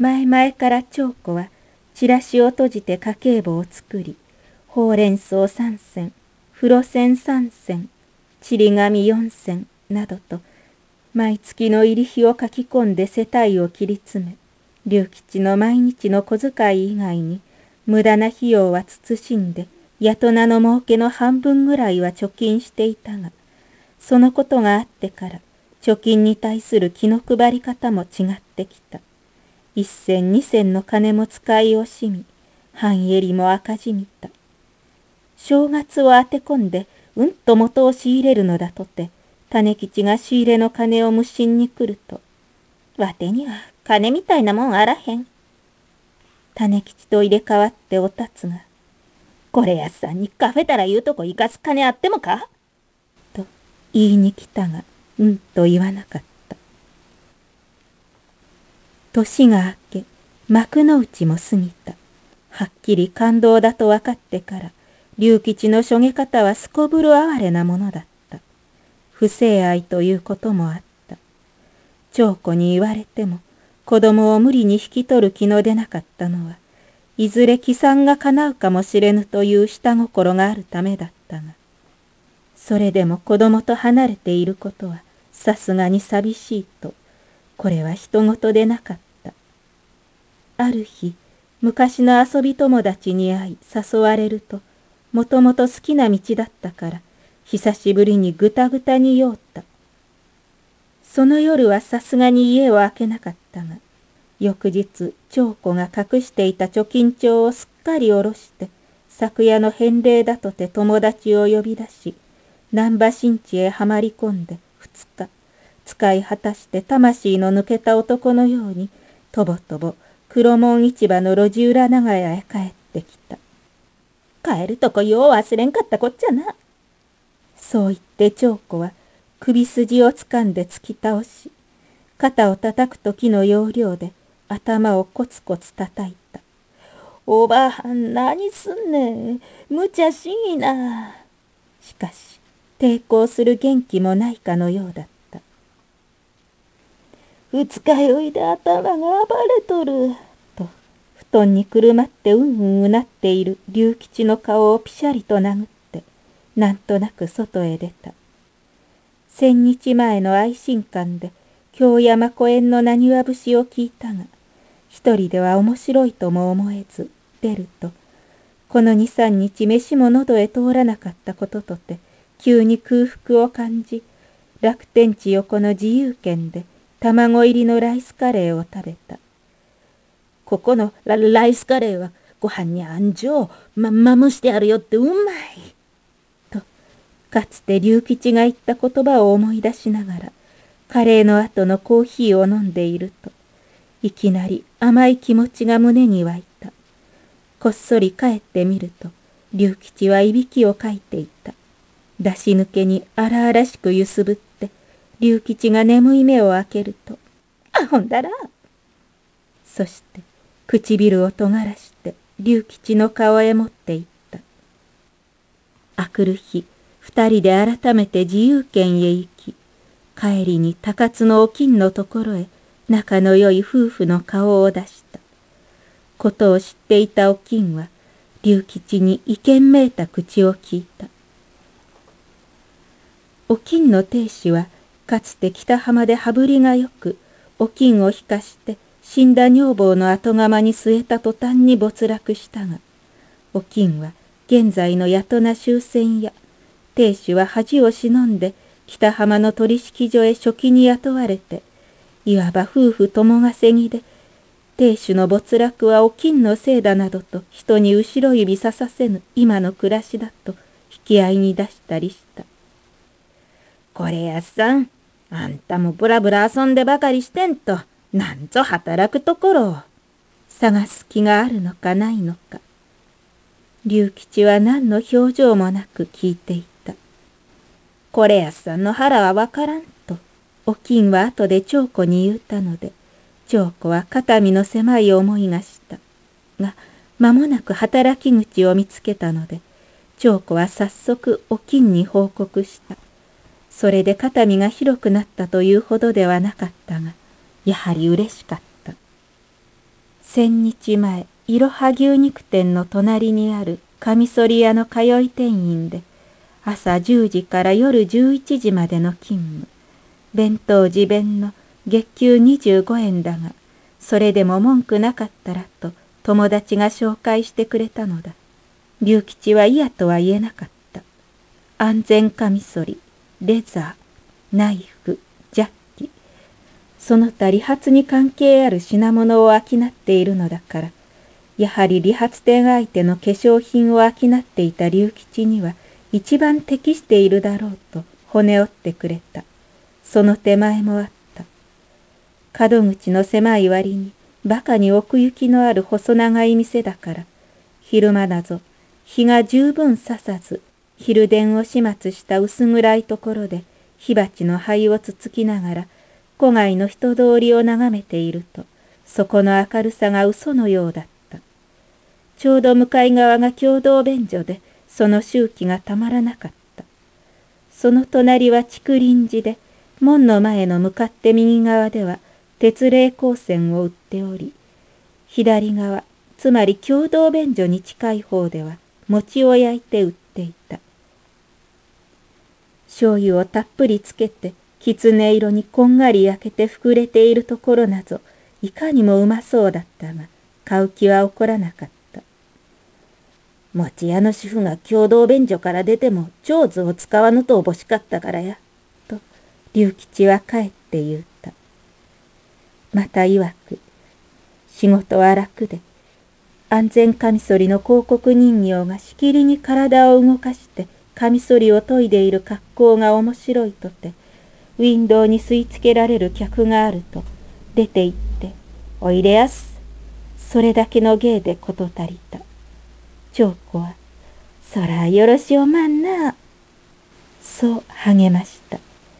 前々から長子はチラシを閉じて家計簿を作りほうれん草三銭風呂銭三銭ちり紙四銭などと毎月の入り費を書き込んで世帯を切り詰め龍吉の毎日の小遣い以外に無駄な費用は慎んでやとなの儲けの半分ぐらいは貯金していたがそのことがあってから貯金に対する気の配り方も違ってきた。一銭二銭の金も使い惜しみ半襟も赤字みた。正月を当て込んでうんと元を仕入れるのだとて種吉が仕入れの金を無心に来るとわてには金みたいなもんあらへん。種吉と入れ替わっておたつがこれやさんにカフェたら言うとこ行かす金あってもか？と言いに来たが、うんと言わなかった。年が明け、幕の内も過ぎた。はっきり感動だと分かってから、龍吉のしょげ方はすこぶる哀れなものだった。不正愛ということもあった。長子に言われても、子供を無理に引き取る気の出なかったのは、いずれ帰参が叶うかもしれぬという下心があるためだったが、それでも子供と離れていることはさすがに寂しいと、これは人事でなかった。ある日、昔の遊び友達に会い誘われると、もともと好きな道だったから、久しぶりにぐたぐたに酔った。その夜はさすがに家を開けなかったが、翌日長子が隠していた貯金帳をすっかり下ろして昨夜の返礼だとて友達を呼び出し難波新地へはまり込んで二日使い果たして魂の抜けた男のようにとぼとぼ黒門市場の路地裏長屋へ帰ってきた帰るとこよう忘れんかったこっちゃなそう言って長子は首筋をつかんで突き倒し肩を叩く時の要領で頭をコツコツ叩いた。おばはん何すんねん。無茶しいな。しかし、抵抗する元気もないかのようだった。二日酔いで頭が暴れとる。と、布団にくるまってうんうんうなっている龍吉の顔をぴしゃりと殴って、なんとなく外へ出た。千日前の愛心館で京山公園のなにわ節を聞いたが、一人では面白いとも思えず出るとこの二三日飯も喉へ通らなかったこととて急に空腹を感じ楽天地横の自由軒で卵入りのライスカレーを食べたここのラライスカレーはご飯にあんじょうまま蒸してあるよってうまいとかつて龍吉が言った言葉を思い出しながらカレーの後のコーヒーを飲んでいるといきなり甘い気持ちが胸に湧いた。こっそり帰ってみると、龍吉はいびきをかいていた。出し抜けに荒々しくゆすぶって、龍吉が眠い目を開けると、あほんだらそして、唇を尖らして、龍吉の顔へ持っていった。あくる日、二人で改めて自由軒へ行き、帰りに高津のお金のところへ、仲の良い夫婦の顔を出した。ことを知っていたお金は、龍吉に意見めいた口を聞いた。お金の亭主は、かつて北浜で羽振りがよく、お金を引かして死んだ女房の後釜に据えた途端に没落したが、お金は現在の八戸終戦や、亭主は恥を忍んで北浜の取引所へ初期に雇われて、いわば夫婦共稼ぎで、亭主の没落はお金のせいだなどと人に後ろ指ささせぬ今の暮らしだと引き合いに出したりした。これやさん、あんたもぶらぶら遊んでばかりしてんと、なんぞ働くところを探す気があるのかないのか。龍吉は何の表情もなく聞いていた。これやさんの腹はわからんとお金は後で長子に言うたので、長子は肩身の狭い思いがした。が、間もなく働き口を見つけたので、長子は早速お金に報告した。それで肩身が広くなったというほどではなかったが、やはり嬉しかった。千日前いろは牛肉店の隣にあるカミソリ屋の通い店員で朝10時から夜11時までの勤務。弁当自弁の月給25円だがそれでも文句なかったらと友達が紹介してくれたのだ。龍吉は嫌とは言えなかった。安全カミソリ。レザーナイフジャッキその他理髪に関係ある品物を商っているのだからやはり理髪店相手の化粧品を商っていた龍吉には一番適しているだろうと骨折ってくれた。その手前もあった。門口の狭い割に馬鹿に奥行きのある細長い店だから、昼間だぞ、日が十分ささず、昼電を始末した薄暗いところで火鉢の灰をつつきながら、戸外の人通りを眺めていると、そこの明るさが嘘のようだった。ちょうど向かい側が共同便所で、その周期がたまらなかった。その隣は竹林寺で、門の前の向かって右側では、鉄霊光線を売っており、左側、つまり共同便所に近い方では、餅を焼いて売っていた。醤油をたっぷりつけて、狐色にこんがり焼けて膨れているところなぞ、いかにもうまそうだったが、買う気は起こらなかった。餅屋の主婦が共同便所から出ても長図を使わぬとおぼしかったからや。と、龍吉は帰って言うた。また曰く、仕事は楽で、安全カミソリの広告人形がしきりに体を動かしてカミソリを研いでいる格好が面白いとて、ウィンドウに吸い付けられる客があると、出て行って、おいでやす。それだけの芸で事足りた。長子は、そらよろしおまんな。そう励ました。